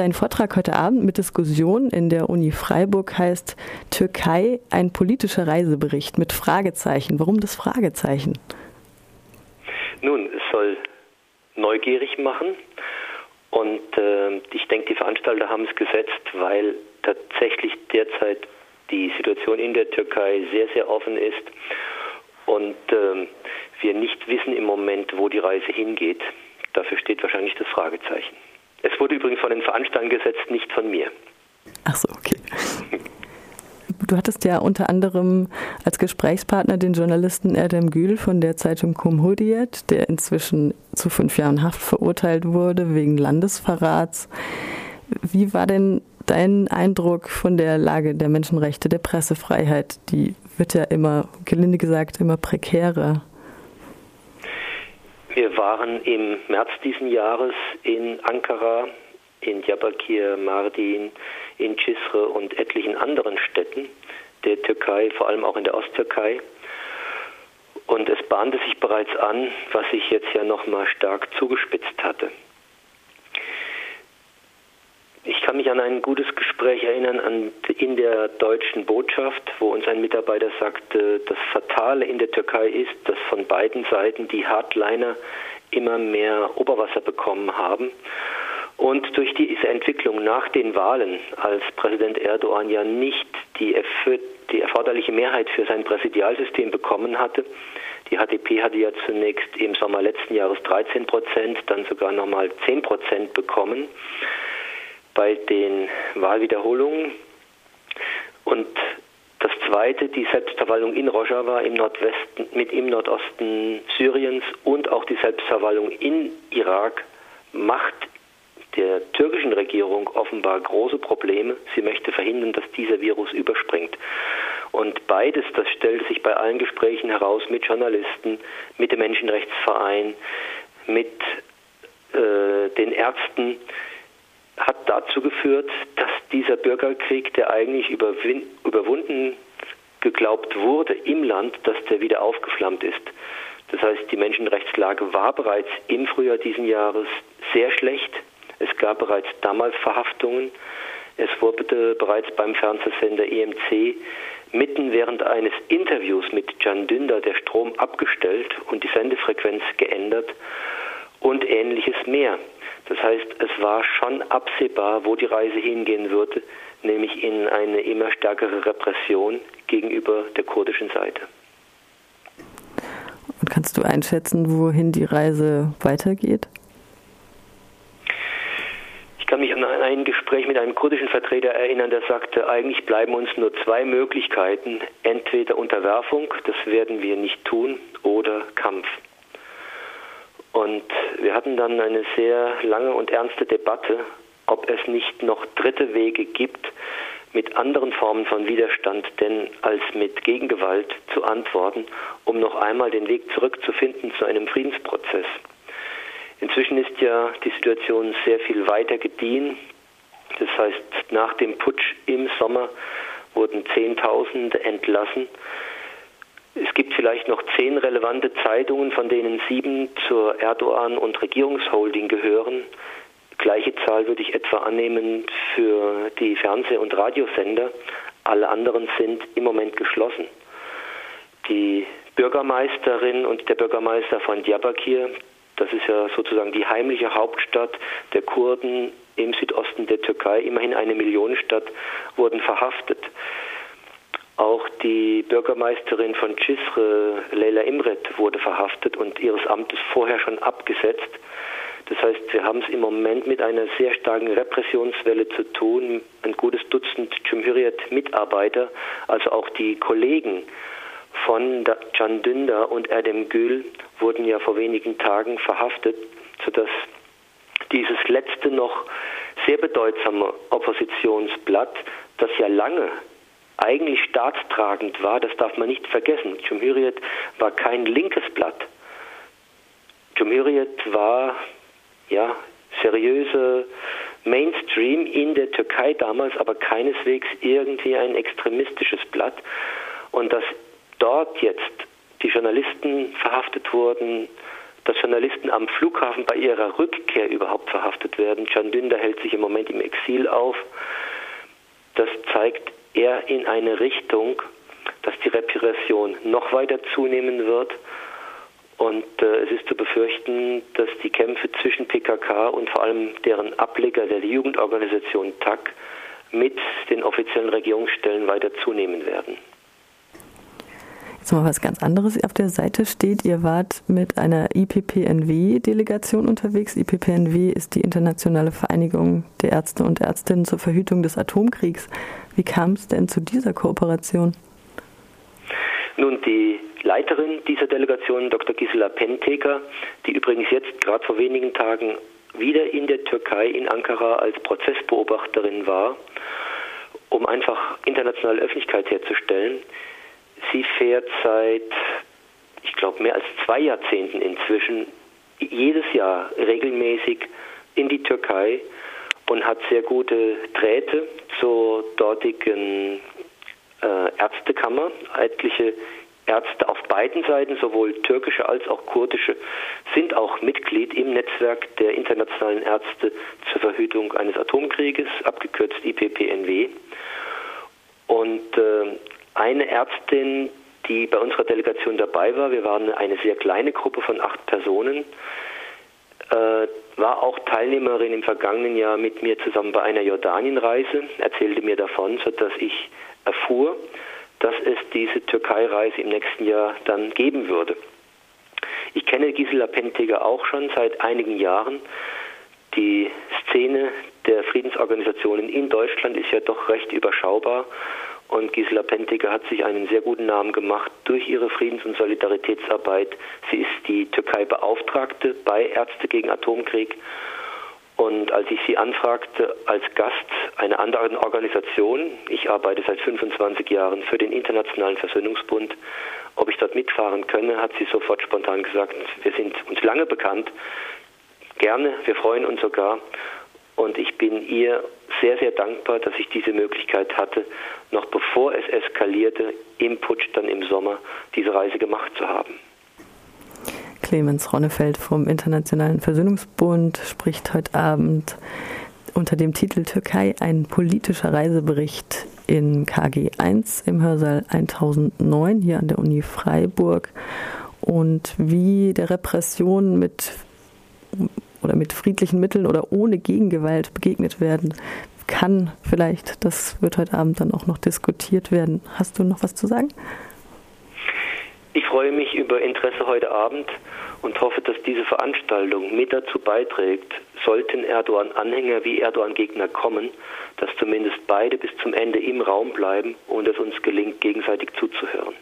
Dein Vortrag heute Abend mit Diskussion in der Uni Freiburg heißt Türkei ein politischer Reisebericht mit Fragezeichen. Warum das Fragezeichen? Nun, es soll neugierig machen und äh, ich denke, die Veranstalter haben es gesetzt, weil tatsächlich derzeit die Situation in der Türkei sehr, sehr offen ist und äh, wir nicht wissen im Moment, wo die Reise hingeht. Dafür steht wahrscheinlich das Fragezeichen. Es wurde übrigens von den Veranstaltern gesetzt, nicht von mir. Ach so, okay. Du hattest ja unter anderem als Gesprächspartner den Journalisten Erdem Gül von der Zeitung Cumhuriyet, der inzwischen zu fünf Jahren Haft verurteilt wurde wegen Landesverrats. Wie war denn dein Eindruck von der Lage der Menschenrechte, der Pressefreiheit? Die wird ja immer, gelinde gesagt, immer prekärer. Wir waren im März diesen Jahres in Ankara, in Diyarbakir, Mardin, in Cisre und etlichen anderen Städten der Türkei, vor allem auch in der Osttürkei. Und es bahnte sich bereits an, was sich jetzt ja nochmal stark zugespitzt hatte. Ich kann mich an ein gutes Gespräch erinnern an, in der deutschen Botschaft, wo uns ein Mitarbeiter sagte, das Fatale in der Türkei ist, dass von beiden Seiten die Hardliner immer mehr Oberwasser bekommen haben. Und durch diese Entwicklung nach den Wahlen, als Präsident Erdogan ja nicht die, die erforderliche Mehrheit für sein Präsidialsystem bekommen hatte, die HDP hatte ja zunächst im Sommer letzten Jahres 13 Prozent, dann sogar nochmal 10 Prozent bekommen bei den Wahlwiederholungen. Und das zweite, die Selbstverwaltung in Rojava im Nordwesten, mit im Nordosten Syriens und auch die Selbstverwaltung in Irak macht der türkischen Regierung offenbar große Probleme. Sie möchte verhindern, dass dieser Virus überspringt. Und beides, das stellt sich bei allen Gesprächen heraus mit Journalisten, mit dem Menschenrechtsverein, mit äh, den Ärzten, hat dazu geführt, dass dieser Bürgerkrieg, der eigentlich überwunden geglaubt wurde im Land, dass der wieder aufgeflammt ist. Das heißt, die Menschenrechtslage war bereits im Frühjahr diesen Jahres sehr schlecht. Es gab bereits damals Verhaftungen. Es wurde bereits beim Fernsehsender EMC mitten während eines Interviews mit Can Dündar der Strom abgestellt und die Sendefrequenz geändert und ähnliches mehr. Das heißt, es war schon absehbar, wo die Reise hingehen würde, nämlich in eine immer stärkere Repression gegenüber der kurdischen Seite. Und kannst du einschätzen, wohin die Reise weitergeht? Ich kann mich an ein Gespräch mit einem kurdischen Vertreter erinnern, der sagte, eigentlich bleiben uns nur zwei Möglichkeiten, entweder Unterwerfung, das werden wir nicht tun, oder Kampf. Und wir hatten dann eine sehr lange und ernste Debatte, ob es nicht noch dritte Wege gibt, mit anderen Formen von Widerstand denn als mit Gegengewalt zu antworten, um noch einmal den Weg zurückzufinden zu einem Friedensprozess. Inzwischen ist ja die Situation sehr viel weiter gediehen. Das heißt, nach dem Putsch im Sommer wurden Zehntausende entlassen. Es gibt vielleicht noch zehn relevante Zeitungen, von denen sieben zur Erdogan- und Regierungsholding gehören. Gleiche Zahl würde ich etwa annehmen für die Fernseh- und Radiosender. Alle anderen sind im Moment geschlossen. Die Bürgermeisterin und der Bürgermeister von Diyarbakir, das ist ja sozusagen die heimliche Hauptstadt der Kurden im Südosten der Türkei, immerhin eine Millionenstadt, wurden verhaftet. Die Bürgermeisterin von Cisre, Leila Imret, wurde verhaftet und ihres Amtes vorher schon abgesetzt. Das heißt, wir haben es im Moment mit einer sehr starken Repressionswelle zu tun. Ein gutes Dutzend Cumhuriyet-Mitarbeiter, also auch die Kollegen von Can Dündar und Erdem Gül wurden ja vor wenigen Tagen verhaftet, sodass dieses letzte noch sehr bedeutsame Oppositionsblatt, das ja lange eigentlich staatstragend war, das darf man nicht vergessen. Cumhuriyet war kein linkes Blatt. Cumhuriyet war ja seriöse Mainstream in der Türkei damals, aber keineswegs irgendwie ein extremistisches Blatt. Und dass dort jetzt die Journalisten verhaftet wurden, dass Journalisten am Flughafen bei ihrer Rückkehr überhaupt verhaftet werden. Can Dündar hält sich im Moment im Exil auf. Das zeigt eher in eine Richtung, dass die Repression noch weiter zunehmen wird. Und äh, es ist zu befürchten, dass die Kämpfe zwischen PKK und vor allem deren Ableger der Jugendorganisation TAC mit den offiziellen Regierungsstellen weiter zunehmen werden. Jetzt mal was ganz anderes. Auf der Seite steht, ihr wart mit einer IPPNW-Delegation unterwegs. IPPNW ist die Internationale Vereinigung der Ärzte und Ärztinnen zur Verhütung des Atomkriegs. Wie kam es denn zu dieser Kooperation? Nun, die Leiterin dieser Delegation, Dr. Gisela Penteker, die übrigens jetzt gerade vor wenigen Tagen wieder in der Türkei, in Ankara, als Prozessbeobachterin war, um einfach internationale Öffentlichkeit herzustellen. Sie fährt seit, ich glaube, mehr als zwei Jahrzehnten inzwischen jedes Jahr regelmäßig in die Türkei und hat sehr gute Drähte zur dortigen äh, Ärztekammer. Etliche Ärzte auf beiden Seiten, sowohl türkische als auch kurdische, sind auch Mitglied im Netzwerk der internationalen Ärzte zur Verhütung eines Atomkrieges, abgekürzt IPPNW. Und äh, eine Ärztin, die bei unserer Delegation dabei war, wir waren eine sehr kleine Gruppe von acht Personen, äh, war auch Teilnehmerin im vergangenen Jahr mit mir zusammen bei einer Jordanienreise, erzählte mir davon, sodass ich erfuhr, dass es diese Türkei-Reise im nächsten Jahr dann geben würde. Ich kenne Gisela Penteger auch schon seit einigen Jahren. Die Szene der Friedensorganisationen in Deutschland ist ja doch recht überschaubar und Gisela Penteger hat sich einen sehr guten Namen gemacht durch ihre Friedens- und Solidaritätsarbeit. Sie ist die Türkei-Beauftragte bei Ärzte gegen Atomkrieg. Und als ich sie anfragte als Gast einer anderen Organisation, ich arbeite seit 25 Jahren für den Internationalen Versöhnungsbund, ob ich dort mitfahren könne, hat sie sofort spontan gesagt, wir sind uns lange bekannt, gerne, wir freuen uns sogar. Und ich bin ihr sehr, sehr dankbar, dass ich diese Möglichkeit hatte, noch bevor es eskalierte, im Putsch dann im Sommer diese Reise gemacht zu haben. Clemens Ronnefeld vom Internationalen Versöhnungsbund spricht heute Abend unter dem Titel Türkei ein politischer Reisebericht in KG 1 im Hörsaal 1009 hier an der Uni Freiburg und wie der Repression mit oder mit friedlichen Mitteln oder ohne Gegengewalt begegnet werden kann. Vielleicht, das wird heute Abend dann auch noch diskutiert werden. Hast du noch was zu sagen? Ich freue mich über Interesse heute Abend und hoffe, dass diese Veranstaltung mit dazu beiträgt, sollten Erdogan-Anhänger wie Erdogan-Gegner kommen, dass zumindest beide bis zum Ende im Raum bleiben und es uns gelingt, gegenseitig zuzuhören.